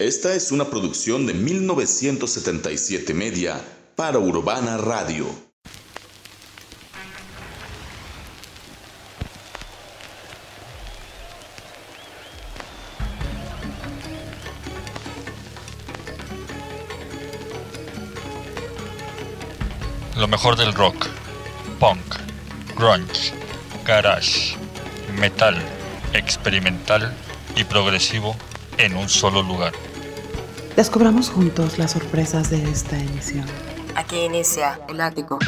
Esta es una producción de 1977 Media para Urbana Radio. Lo mejor del rock, punk, grunge, garage, metal, experimental y progresivo en un solo lugar. Descubramos juntos las sorpresas de esta emisión. Aquí inicia el ático.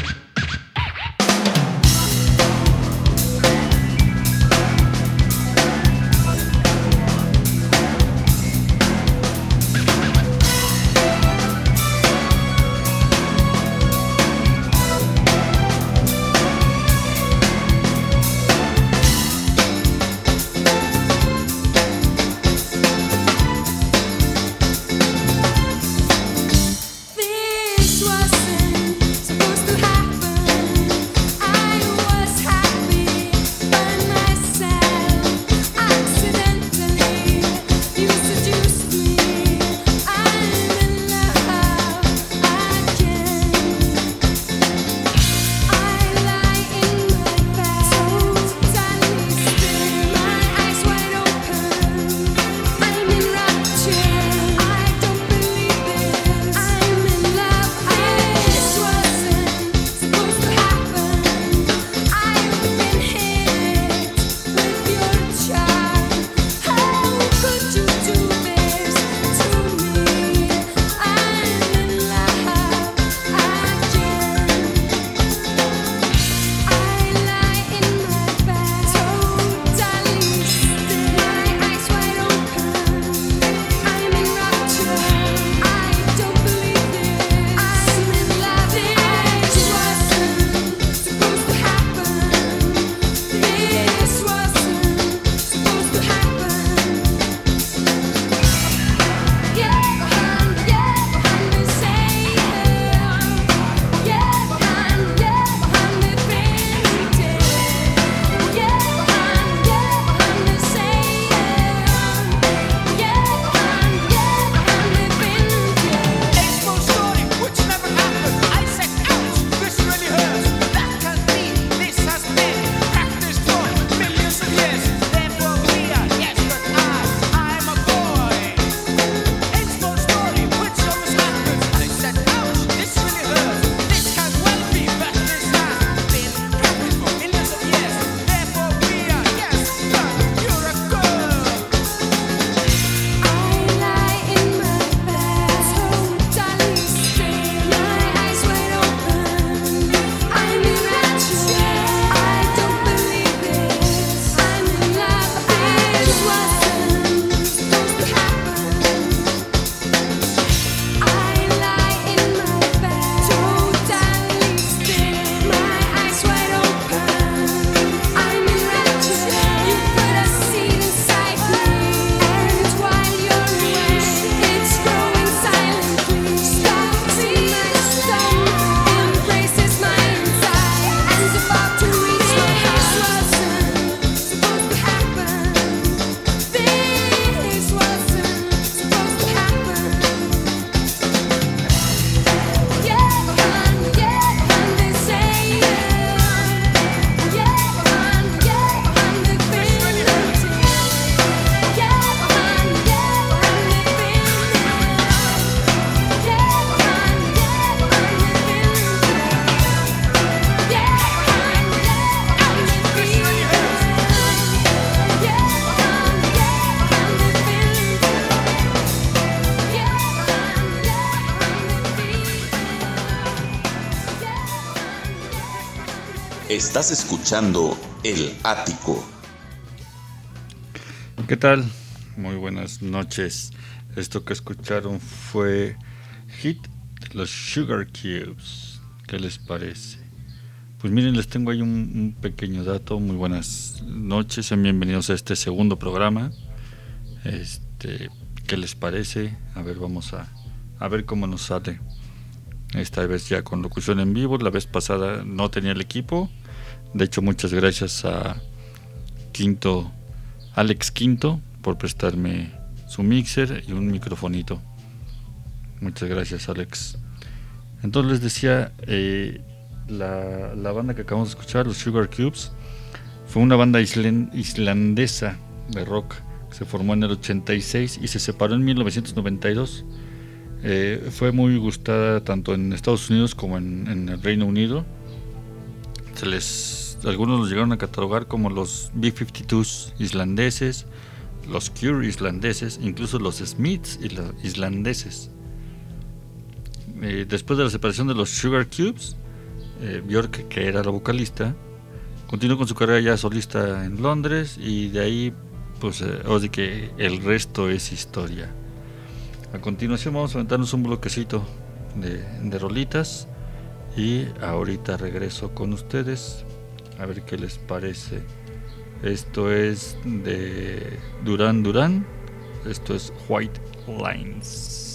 Estás escuchando El Ático. ¿Qué tal? Muy buenas noches. Esto que escucharon fue Hit de los Sugar Cubes. ¿Qué les parece? Pues miren, les tengo ahí un, pequeño dato. Muy buenas noches, sean bienvenidos a este segundo programa. Este, ¿qué les parece? A ver, vamos a, a ver cómo nos sale. Esta vez ya con locución en vivo. La vez pasada no tenía el equipo de hecho, muchas gracias a Quinto, Alex Quinto, por prestarme su mixer y un microfonito. Muchas gracias, Alex. Entonces les decía, eh, la, la, banda que acabamos de escuchar, los Sugar Cubes, fue una banda islandesa de rock que se formó en el 86 y se separó en 1992. Eh, fue muy gustada tanto en Estados Unidos como en, en, el Reino Unido. Algunos los llegaron a catalogar como los B-52s islandeses, los Cure islandeses, incluso los Smiths islandeses. Eh, después de la separación de los Sugar Cubes, eh, Björk, que era la vocalista, continuó con su carrera ya solista en Londres y de ahí, pues, eh, que el resto es historia. A continuación vamos a aventarnos un bloquecito de rolitas y ahorita regreso con ustedes a ver qué les parece. Esto es de Duran Duran. Esto es White Lines.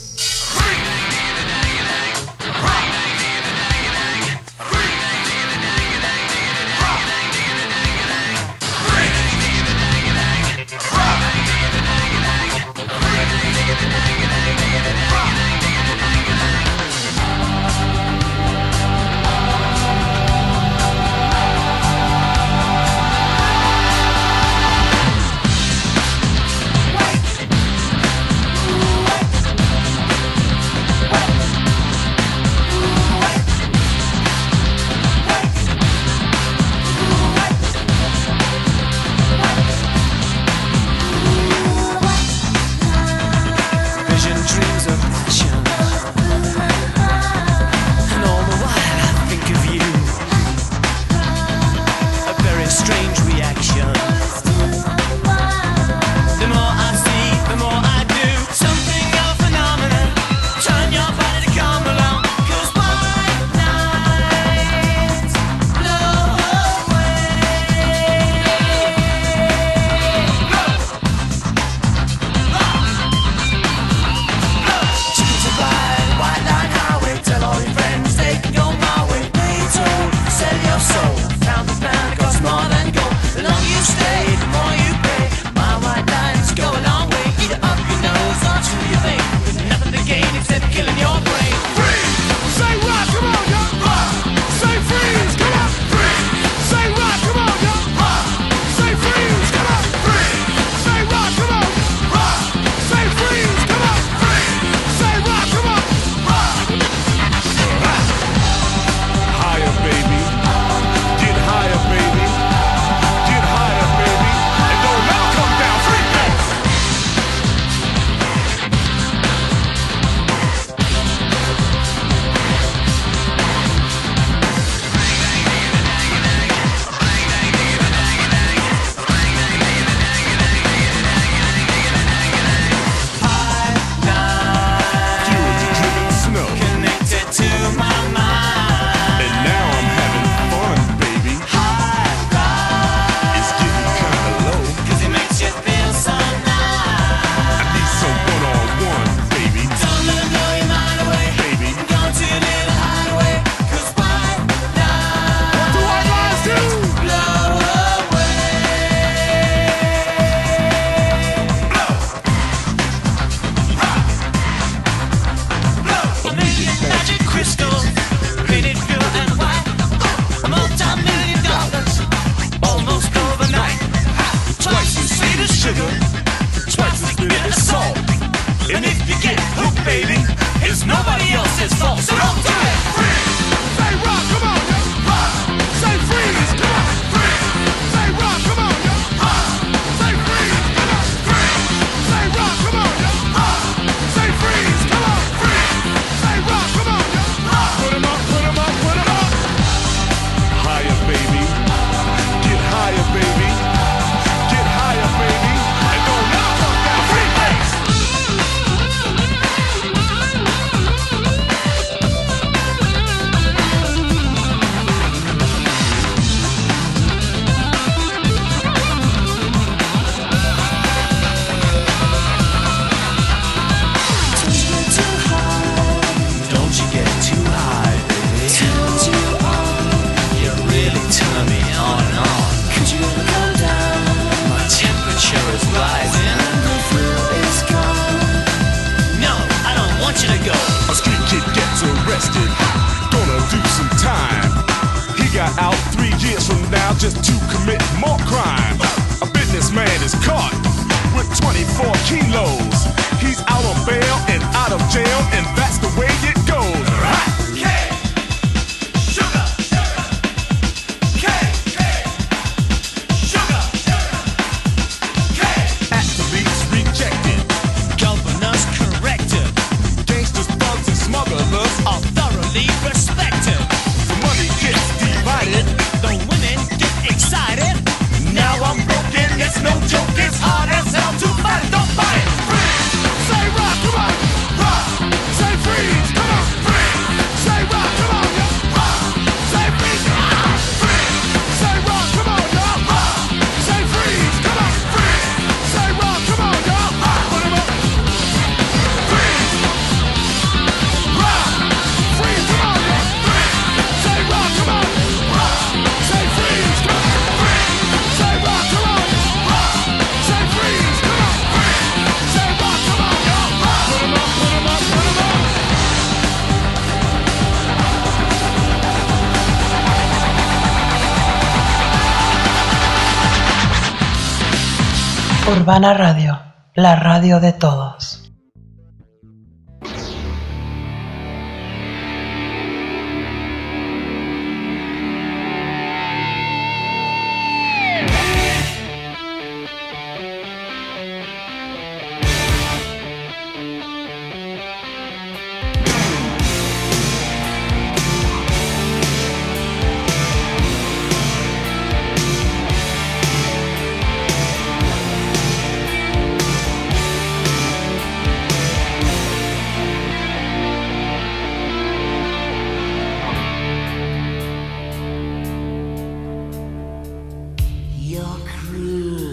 Urbana Radio, la radio de todos. your crew.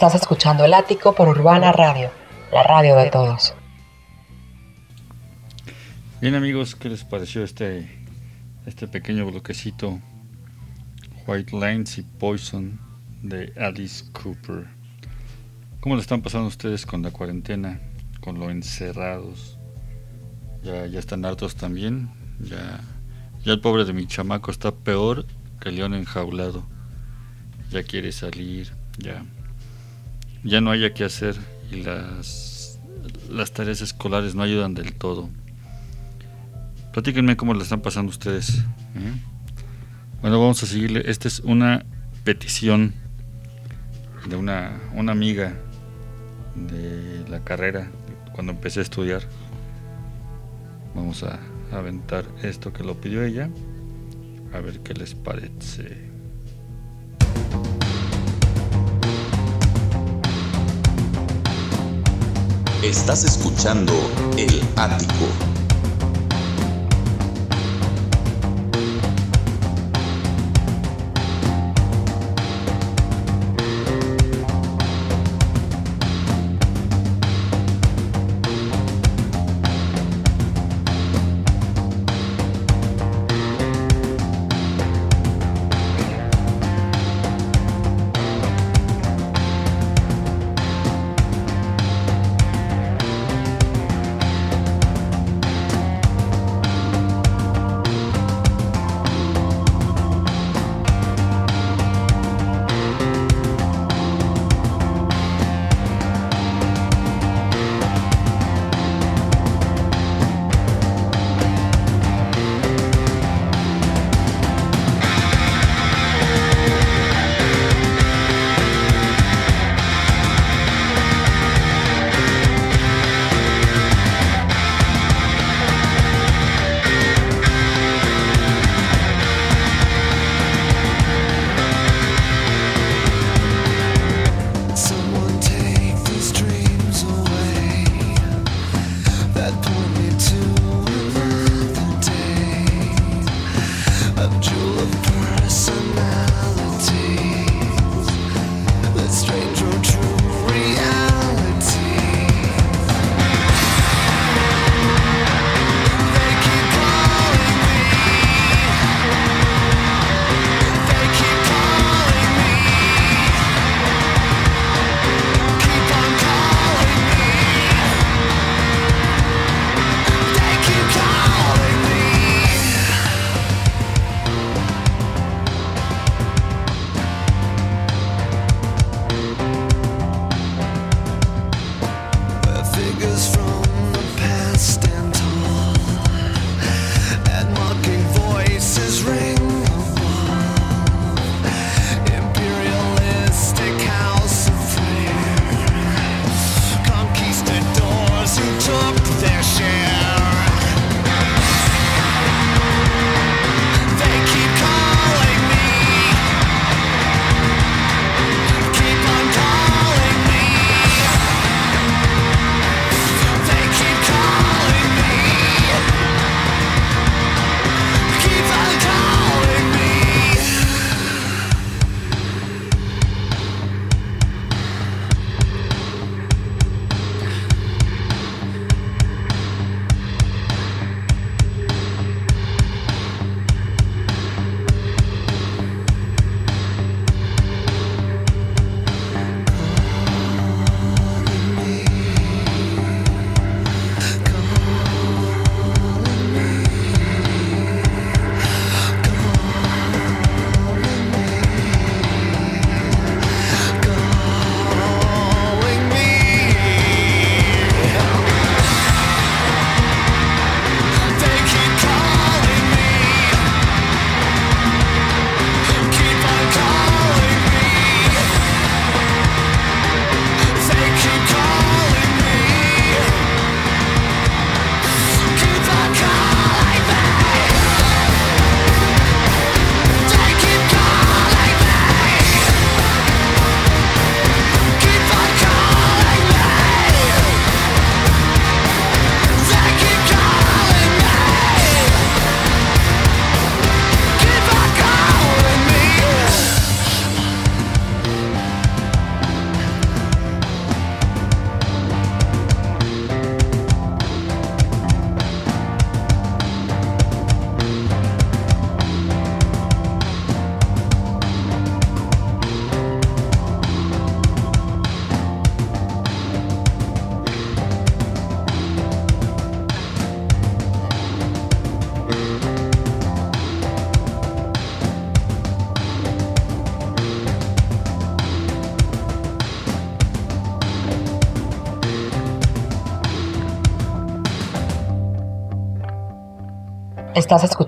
Estás escuchando El Ático por Urbana Radio, la radio de todos. Bien amigos, ¿qué les pareció este, este pequeño bloquecito White Lines y Poison de Alice Cooper? ¿Cómo le están pasando ustedes con la cuarentena, con lo encerrados? Ya, ya están hartos también, ya, ya el pobre de mi chamaco está peor que el león enjaulado. Ya quiere salir, ya, ya no haya que hacer y las, las tareas escolares no ayudan del todo. Platíquenme cómo le están pasando ustedes. ¿eh? Bueno, vamos a seguirle. Esta es una petición de una, una amiga de la carrera cuando empecé a estudiar. Vamos a aventar esto que lo pidió ella. A ver qué les parece. Estás escuchando El Ático.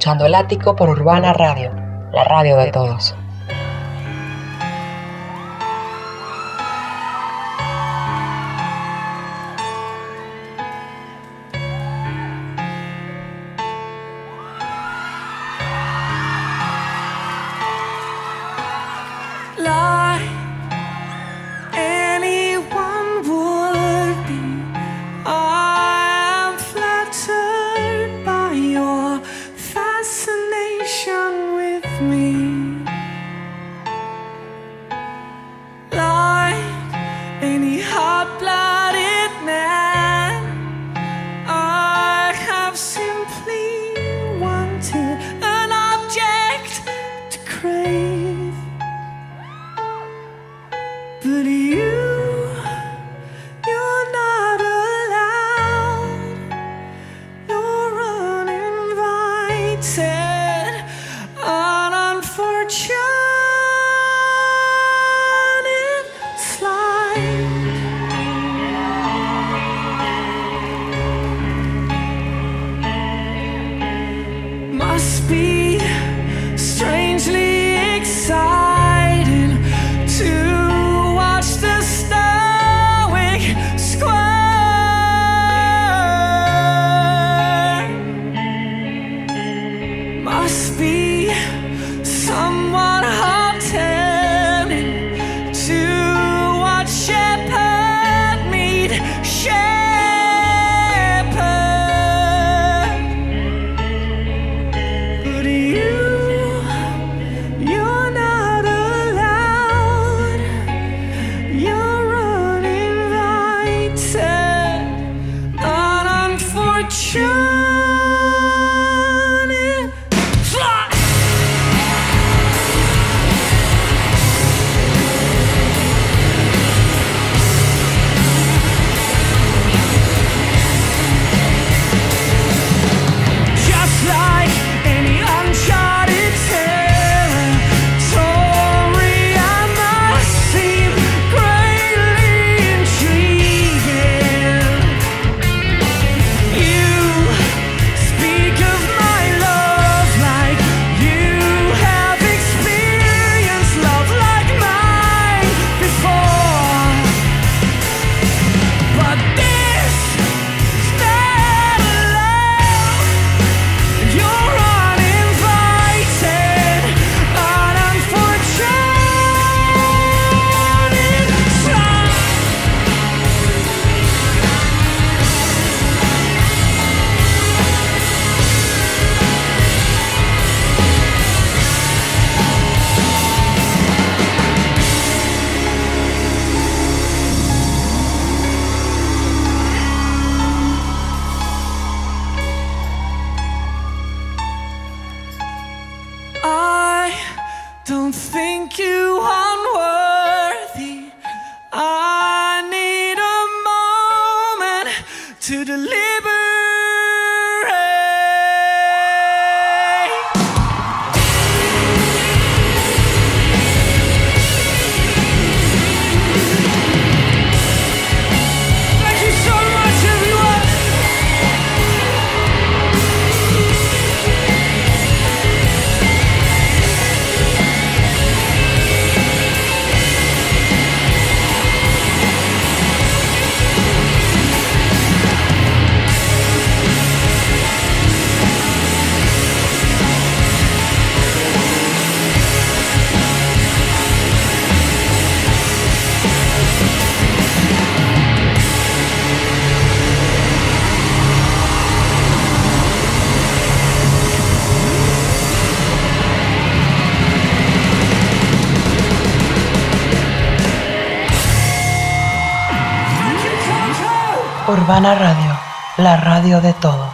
escuchando El Ático por Urbana Radio, la radio de todos. Urbana Radio, la radio de todos.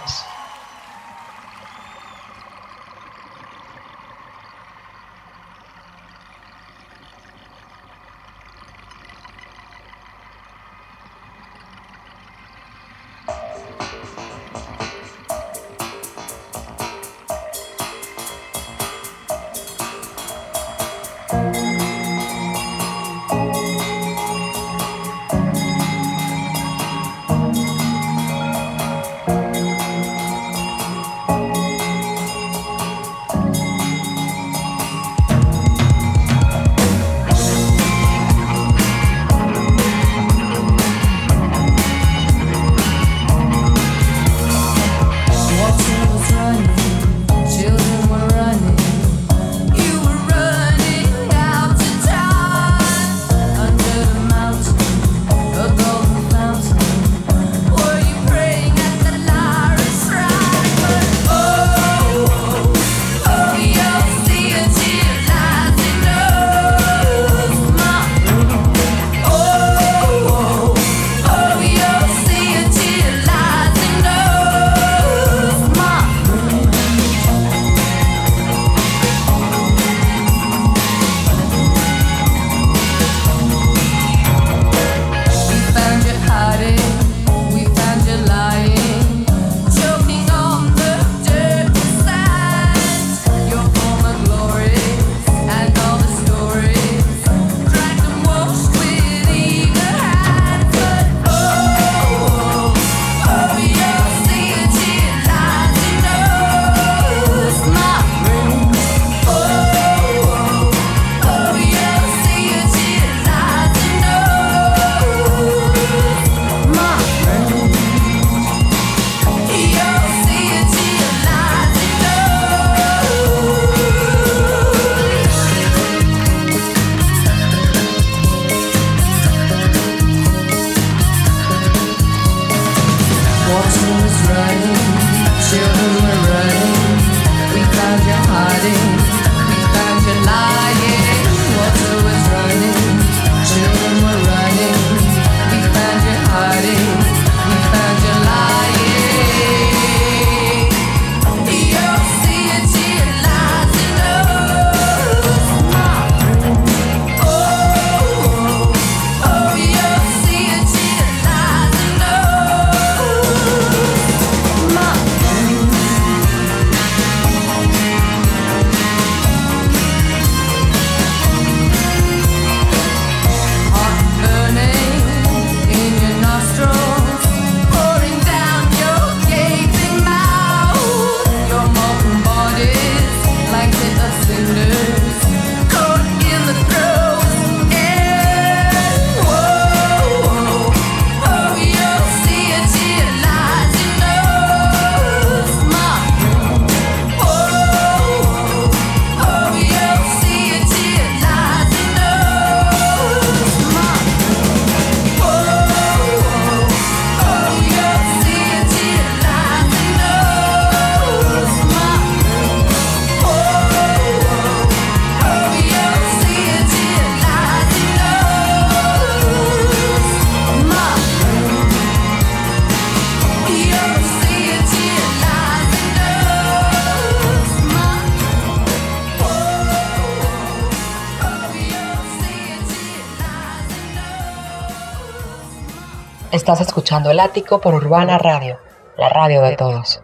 Estás escuchando El Ático por Urbana Radio, la radio de todos.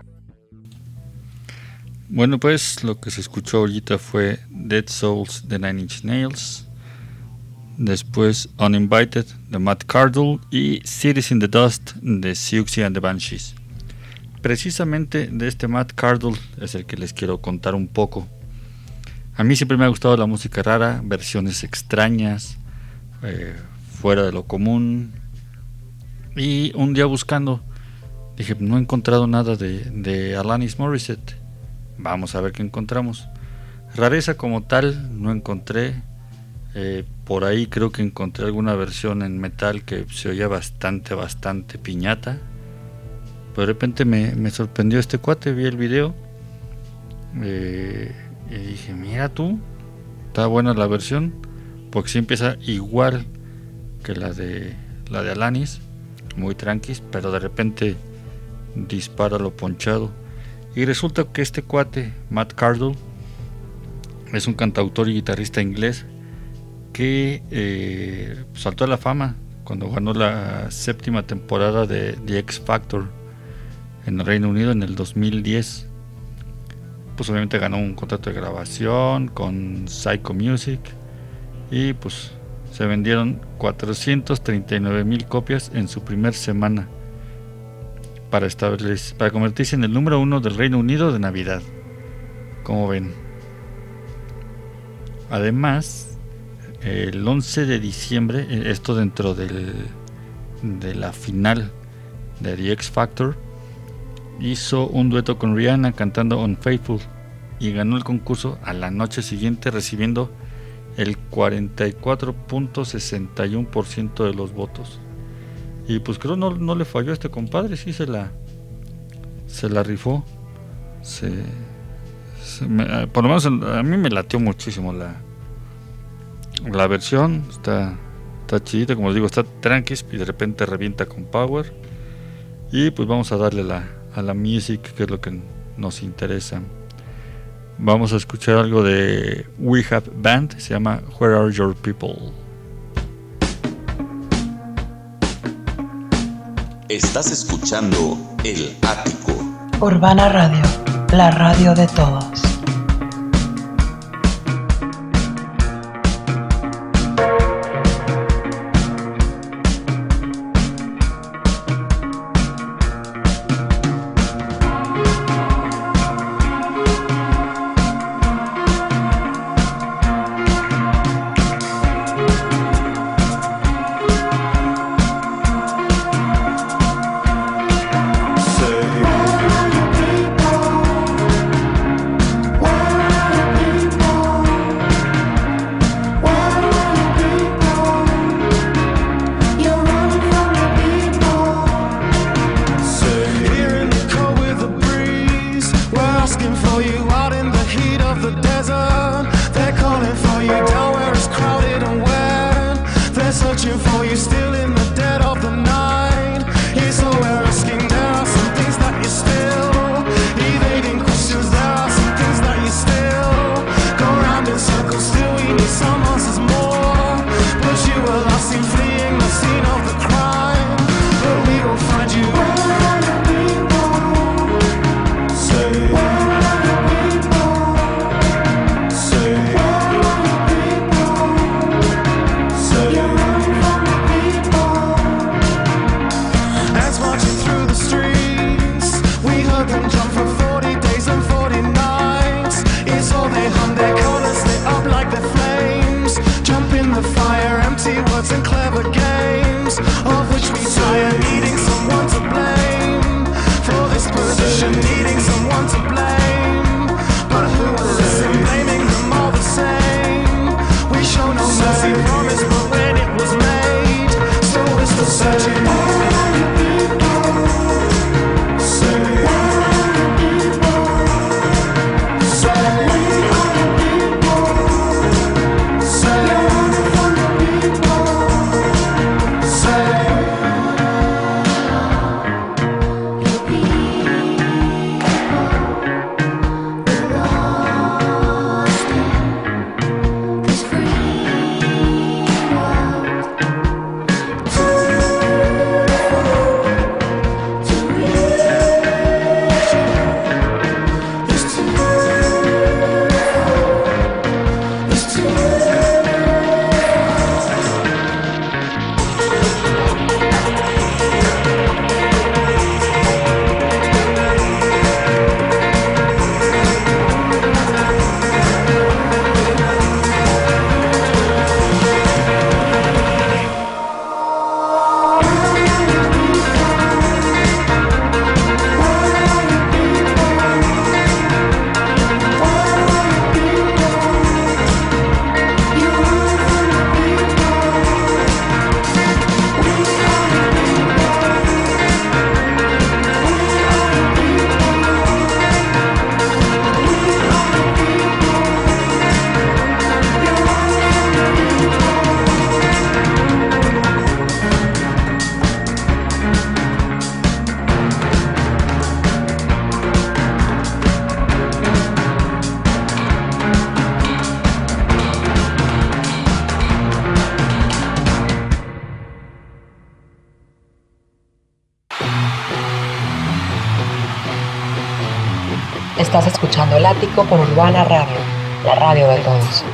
Bueno, pues lo que se escuchó ahorita fue Dead Souls de Nine Inch Nails. Después Uninvited de Matt Cardle y Cities in the Dust de Siouxsie and the Banshees. Precisamente de este Matt Cardle es el que les quiero contar un poco. A mí siempre me ha gustado la música rara, versiones extrañas, eh, fuera de lo común. Y un día buscando, dije, no he encontrado nada de, de Alanis Morissette. Vamos a ver qué encontramos. Rareza como tal no encontré. Eh, por ahí creo que encontré alguna versión en metal que se oía bastante, bastante piñata. Pero de repente me, me sorprendió este cuate, vi el video. eh, y dije, mira tú, está buena la versión. Porque sí empieza igual que la de la de Alanis. Muy tranquis, pero de repente dispara lo ponchado. Y resulta que este cuate, Matt Cardle, es un cantautor y guitarrista inglés que eh, saltó a la fama cuando ganó la séptima temporada de The X Factor en el Reino Unido en el 2010. Pues obviamente ganó un contrato de grabación con Psycho Music y pues se vendieron 439 mil copias en su primer semana para, para convertirse en el número uno del Reino Unido de Navidad. Como ven. Además, el 11 de diciembre, eh, esto dentro del, de la final de The X Factor, hizo un dueto con Rihanna cantando Unfaithful y ganó el concurso a la noche siguiente recibiendo el 44.61% de los votos. Y pues creo no, no le falló a este compadre, sí se la se la rifó. Se, se eh, por lo menos a mí me latió muchísimo la la versión, está está chidita, como les digo, está tranquis y de repente revienta con power. Y pues vamos a darle la, a la music, que es lo que nos interesa. Vamos a escuchar algo de We Have Band, se llama Where Are Your People. Estás escuchando El Ático. Urbana Radio, la radio de todos. for Estás escuchando el ático por Urbana Radio, la radio de todos.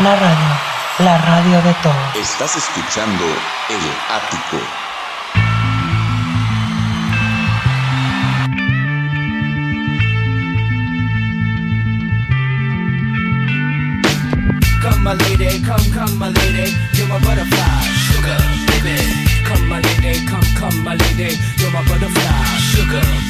Urbana Radio, la radio de todos. Estás escuchando El Ático. Come my lady, come, come my lady, you're my butterfly, sugar, baby. Come my lady, come, come my lady, you're my butterfly, sugar, baby.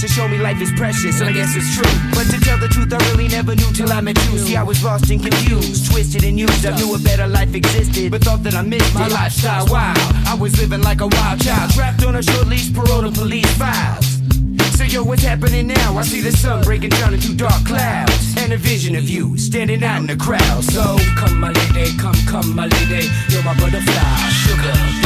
to show me life is precious, and I guess it's true. But to tell the truth, I really never knew till I met you. See, I was lost and confused, twisted and used. I knew a better life existed, but thought that I missed my lifestyle. Wow, I was living like a wild child, trapped on a short leash, parole to police files. So yo, what's happening now? I see the sun breaking down into dark clouds And a vision of you standing out in the crowd So come my lady, come, come my lady You're my butterfly, sugar,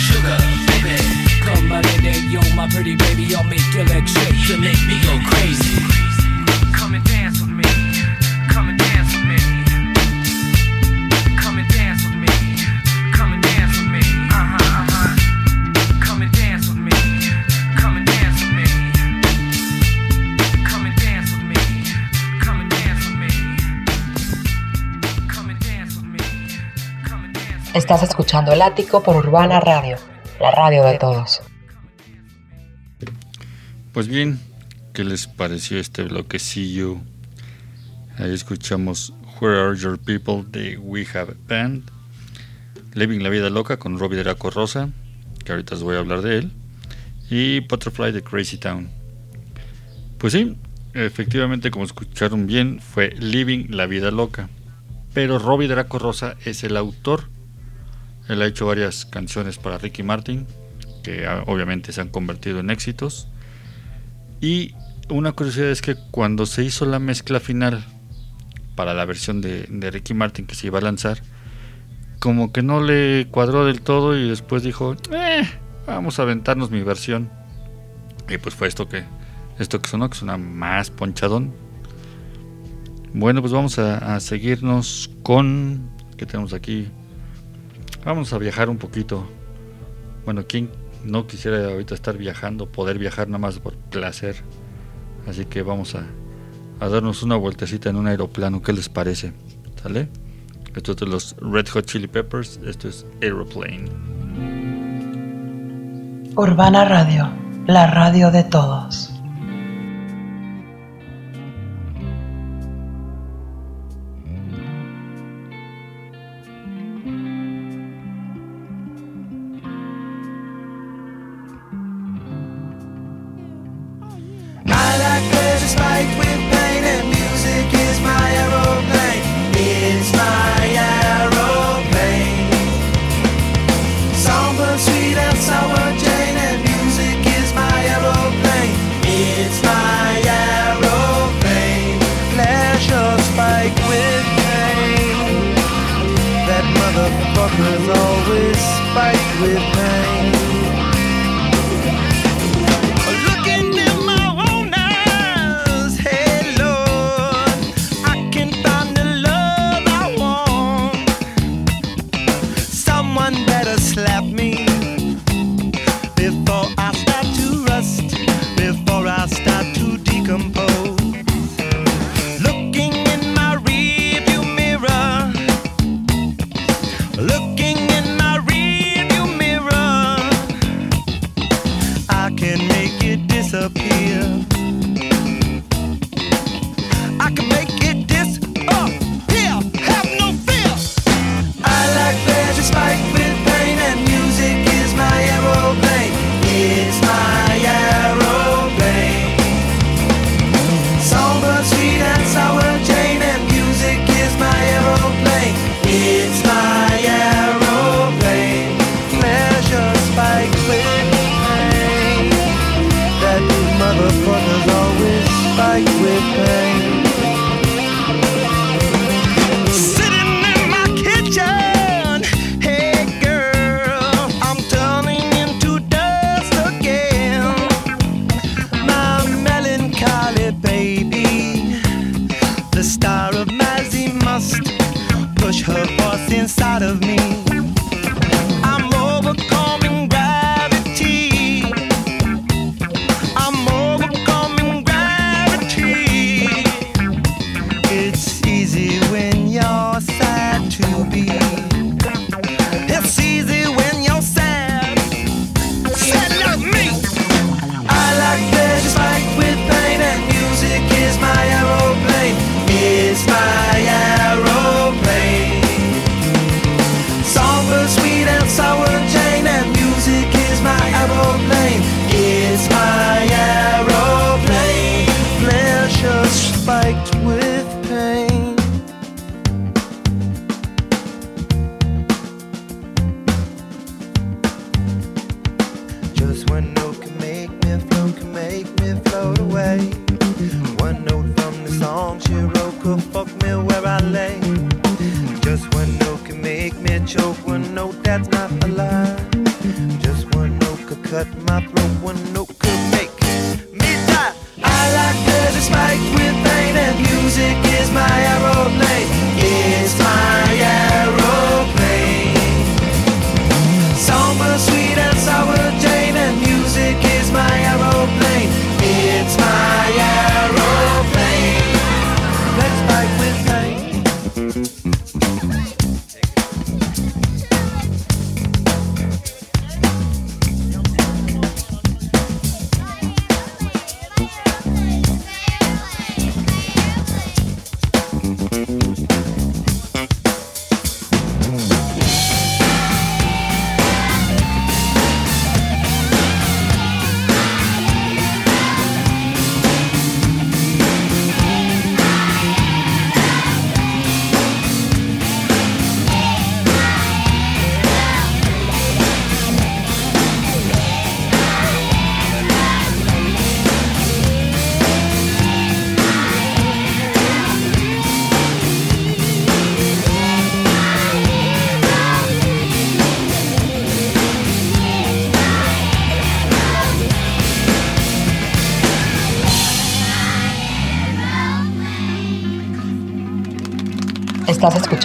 sugar, baby. Come my lady, you're my pretty baby. I'll make your legs shake, you make me go crazy. Come and dance with me. Estás escuchando El Ático por Urbana Radio, la radio de todos. Pues bien, ¿qué les pareció este bloquecillo? Ahí escuchamos Where Are Your People de We Have Band, Living la Vida Loca con Robbie Draco Rosa, que ahorita os voy a hablar de él, y Butterfly de Crazy Town. Pues sí, efectivamente, como escucharon bien, fue Living la Vida Loca, pero Robbie Draco Rosa es el autor. Él ha hecho varias canciones para Ricky Martin, que ah, obviamente se han convertido en éxitos. Y una curiosidad es que cuando se hizo la mezcla final para la versión de, de Ricky Martin que se iba a lanzar, como que no le cuadró del todo y después dijo, eh, vamos a aventarnos mi versión. Y pues fue esto que, esto que sonó, que suena más ponchadón. Bueno, pues vamos a, a seguirnos con, ¿qué tenemos aquí? Vamos a viajar un poquito. Bueno, ¿quién no quisiera ahorita estar viajando, poder viajar nada más por placer? Así que vamos a, a darnos una vueltecita en un aeroplano. ¿Qué les parece? ¿Sale? Esto es de los Red Hot Chili Peppers. Esto es Aeroplane. Urbana Radio, la radio de todos.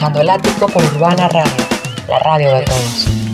escuchando el ático por Urbana Radio, la radio de todos.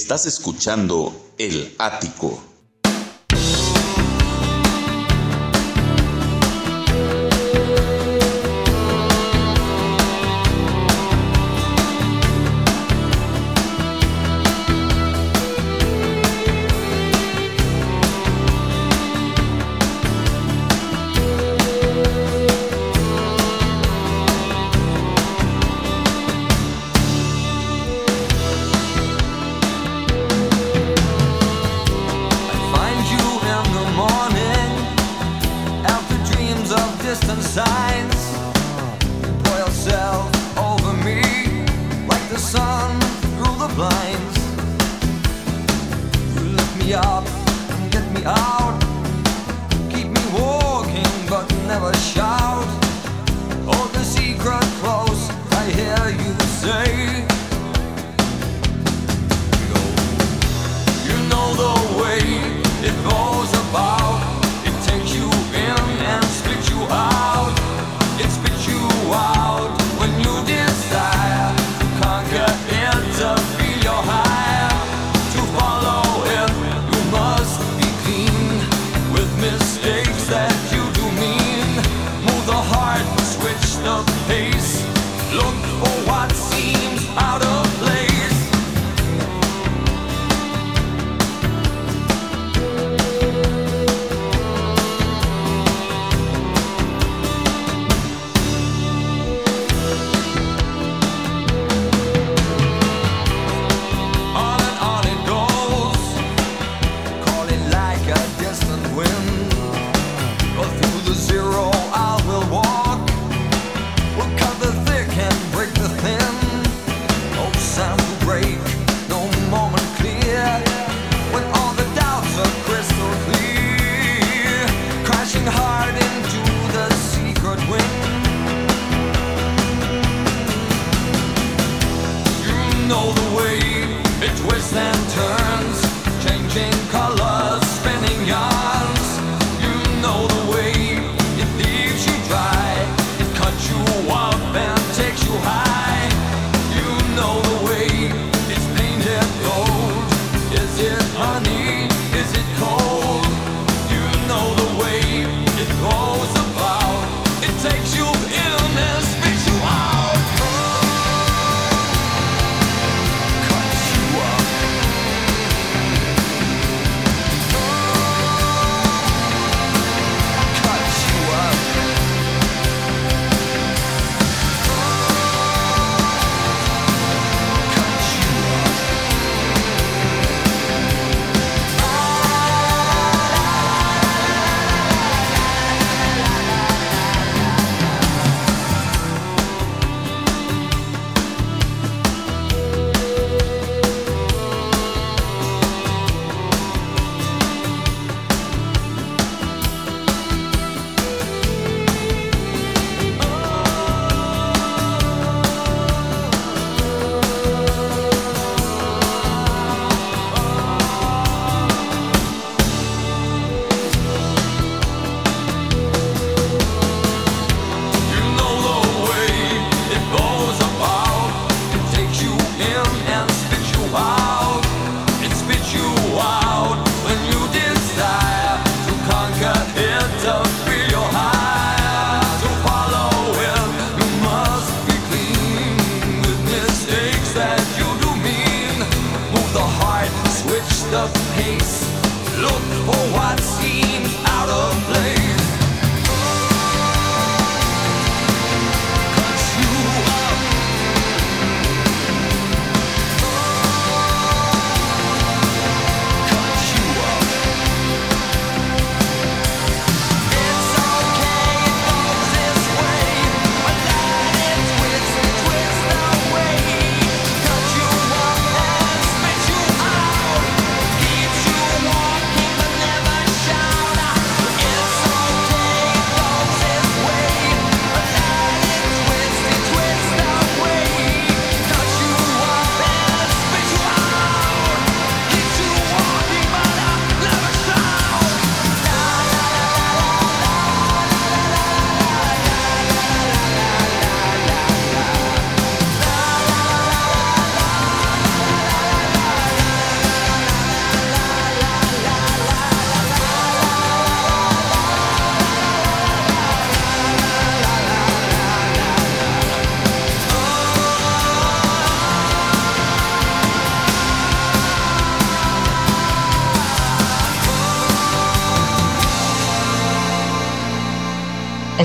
Estás escuchando El Ático.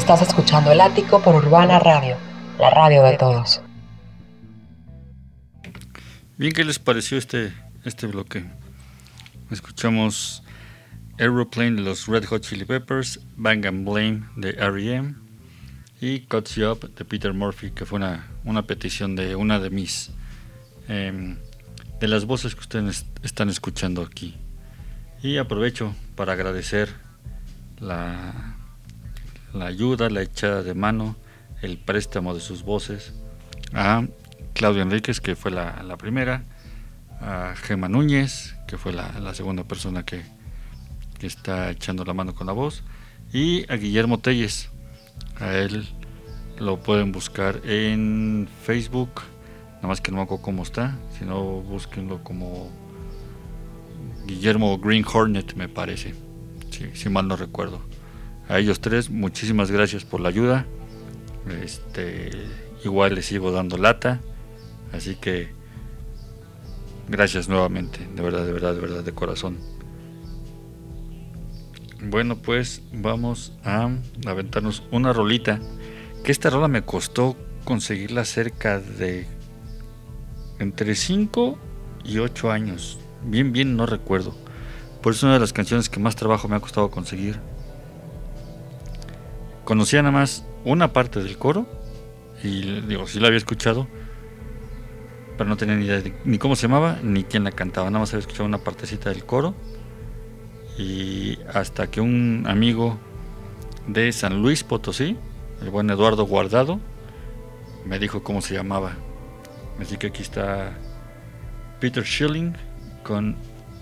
Estás escuchando El Ático por Urbana Radio, la radio de todos. Bien, ¿qué les pareció este, este bloque? Escuchamos Aeroplane de los Red Hot Chili Peppers, Bang and Blame de R.E.M. y Cuts You Up de Peter Murphy, que fue una, una petición de una de mis em, de las voces que ustedes están escuchando aquí. Y aprovecho para agradecer la, la ayuda, la echada de mano, el préstamo de sus voces a Claudio Enríquez, que fue la, la primera, a Gema Núñez, que fue la, la segunda persona que, que está echando la mano con la voz, y a Guillermo Telles. A él lo pueden buscar en Facebook, nada más que no me acuerdo cómo está, si no búsquenlo como Guillermo Green Hornet, me parece, si mal no recuerdo. A ellos tres, muchísimas gracias por la ayuda. Este, igual les sigo dando lata, así que gracias nuevamente, de verdad, de verdad, de verdad, de corazón. Bueno, pues vamos a aventarnos una rolita. Que esta rola me costó conseguirla cerca de entre 5 y 8 años. Bien, bien, no recuerdo. Por eso es una de las canciones que más trabajo me ha costado conseguir. Conocía nada más una parte del coro. Y digo, sí la había escuchado. Pero no tenía ni idea de ni cómo se llamaba ni quién la cantaba. Nada más había escuchado una partecita del coro. Y hasta que un amigo de San Luis Potosí, el buen Eduardo Guardado, me dijo cómo se llamaba. Así que aquí está Peter Schilling con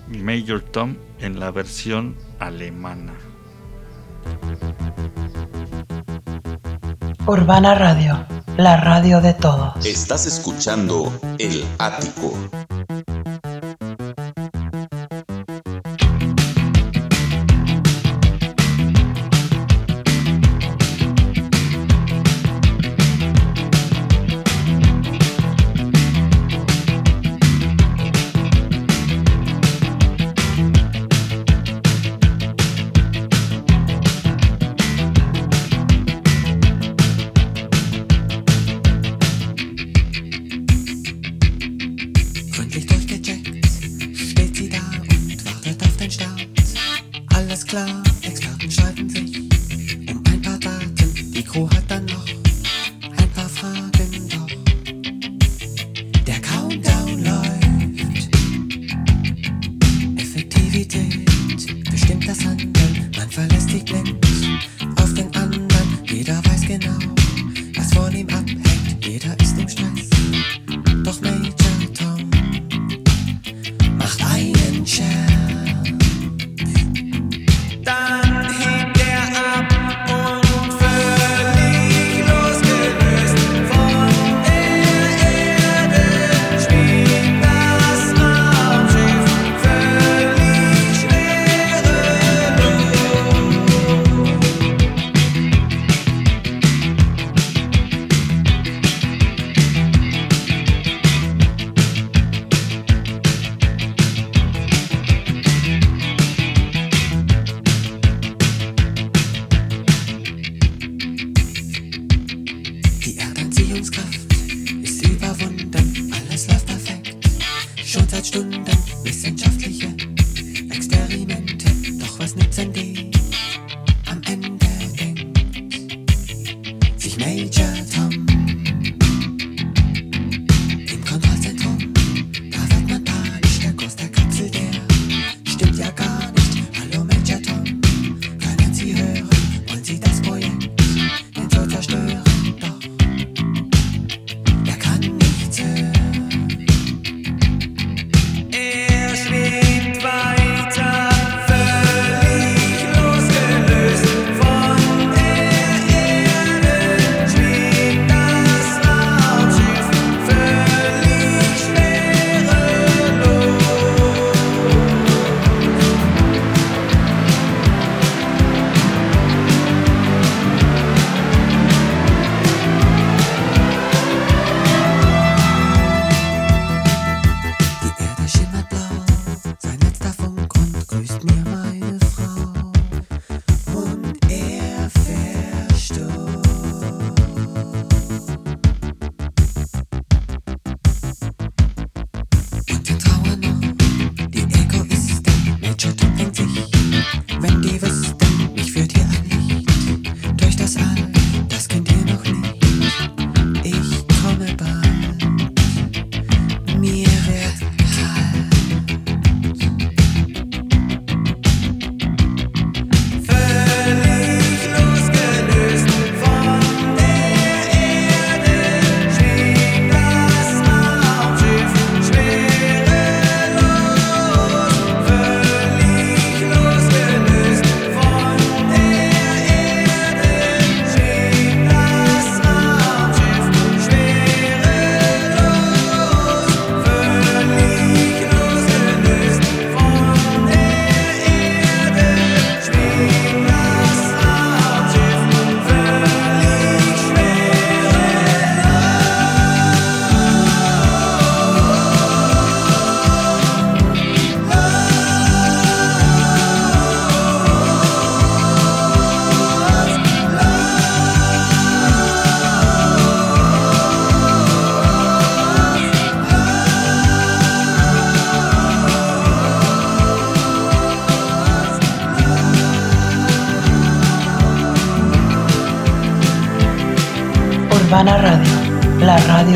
Major Tom en la versión alemana. Urbana Radio, la radio de todos. Estás escuchando El Ático.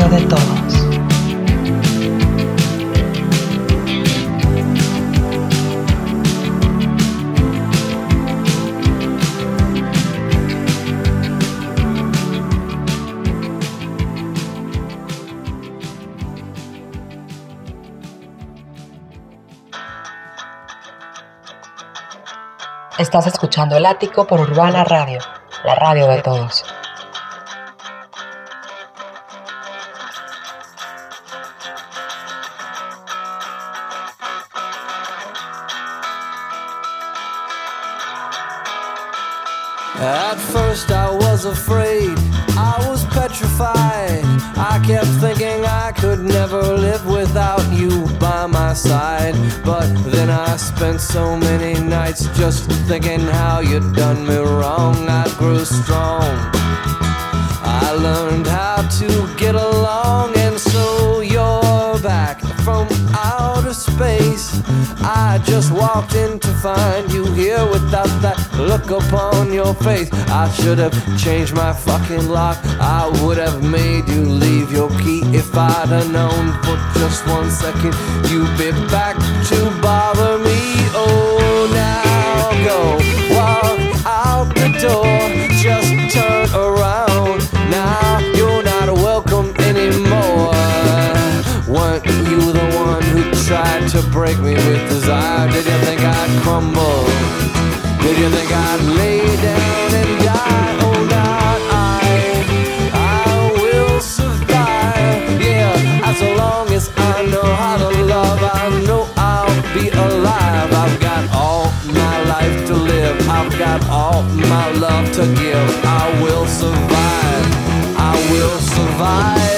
De todos. Estás escuchando El Ático por Urbana Radio, la radio de todos. Afraid, I was petrified. I kept thinking I could never live without you by my side. But then I spent so many nights just thinking how you'd done me wrong. I grew strong. I learned how to get along, and so you're back from outer space. I just walked in to find you here without that look upon your face. I should have changed my fucking lock. I would have made you leave your key if I'd have known for just one second you'd be back to bother me. Oh, now go walk out the door. Just turn around. Now you're not welcome anymore. Weren't you the one who tried to break me with desire? Did you think I'd crumble? You think I'd lay down and die? Oh, I. I will survive. Yeah, as long as I know how to love, I know I'll be alive. I've got all my life to live. I've got all my love to give. I will survive. I will survive.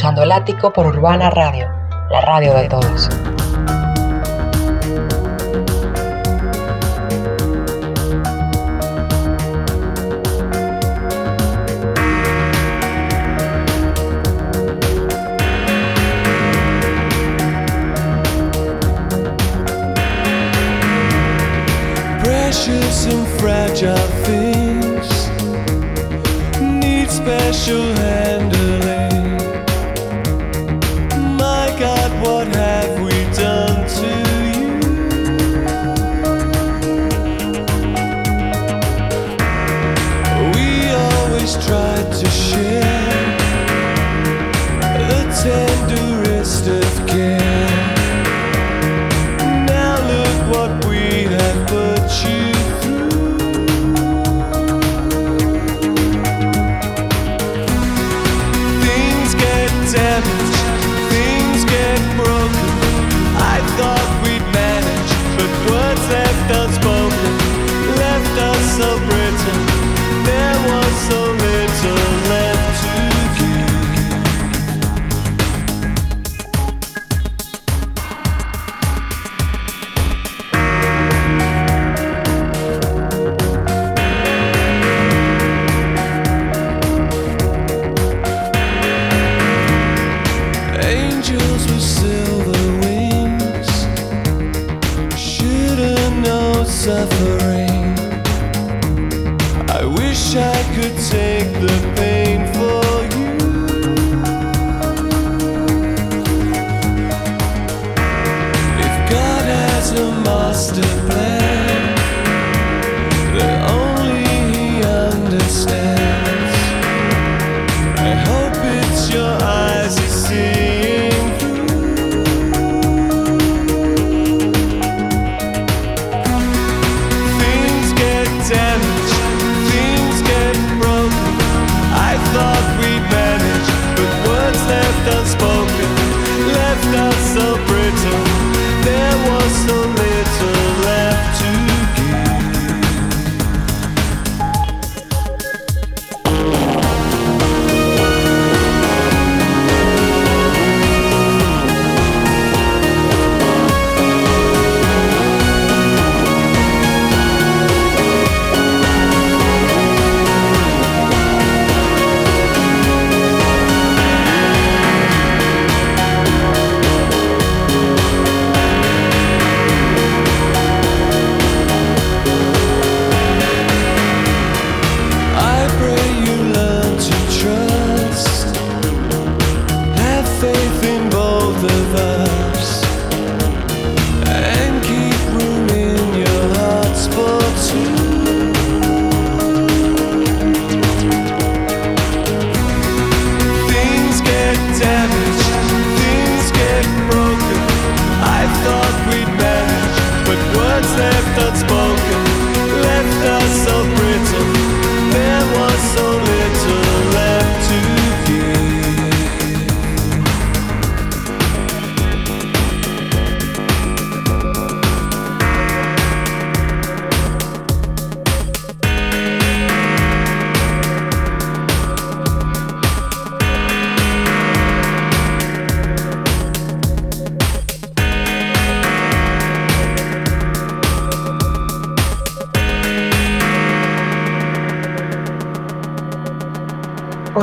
Escuchando El Ático por Urbana Radio, la radio de todos.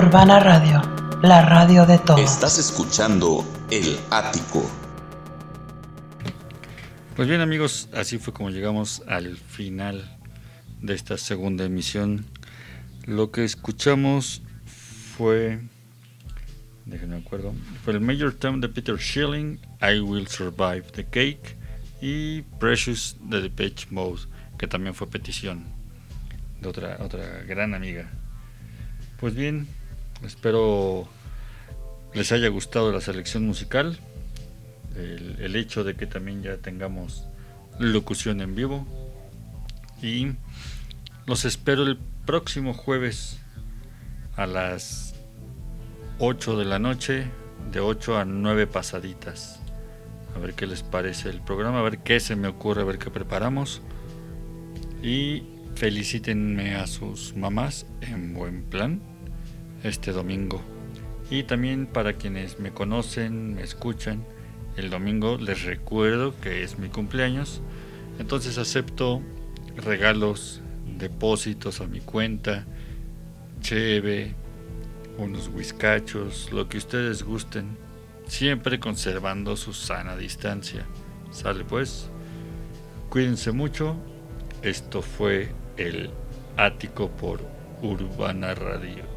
Urbana Radio, la radio de todos. Estás escuchando El Ático. Pues bien amigos, así fue como llegamos al final de esta segunda emisión. Lo que escuchamos fue, déjenme acuerdo, fue el Major Tom de Peter Schilling, I Will Survive the Cake y Precious de Depeche Mode, que también fue petición de otra, otra gran amiga. Pues bien, espero les haya gustado la selección musical el, hecho de que también ya tengamos locución en vivo. Y los espero el próximo jueves a las 8 de la noche, de 8 a 9 pasaditas. A ver qué les parece el programa, a ver qué se me ocurre, a ver qué preparamos. Y felicítenme a sus mamás en buen plan este domingo Y también para quienes me conocen, me escuchan, el domingo les recuerdo que es mi cumpleaños. Entonces acepto regalos, depósitos a mi cuenta, cheve, unos whiskachos, lo que ustedes gusten, siempre conservando su sana distancia. Sale pues, cuídense mucho. Esto fue el ático por Urbana Radio.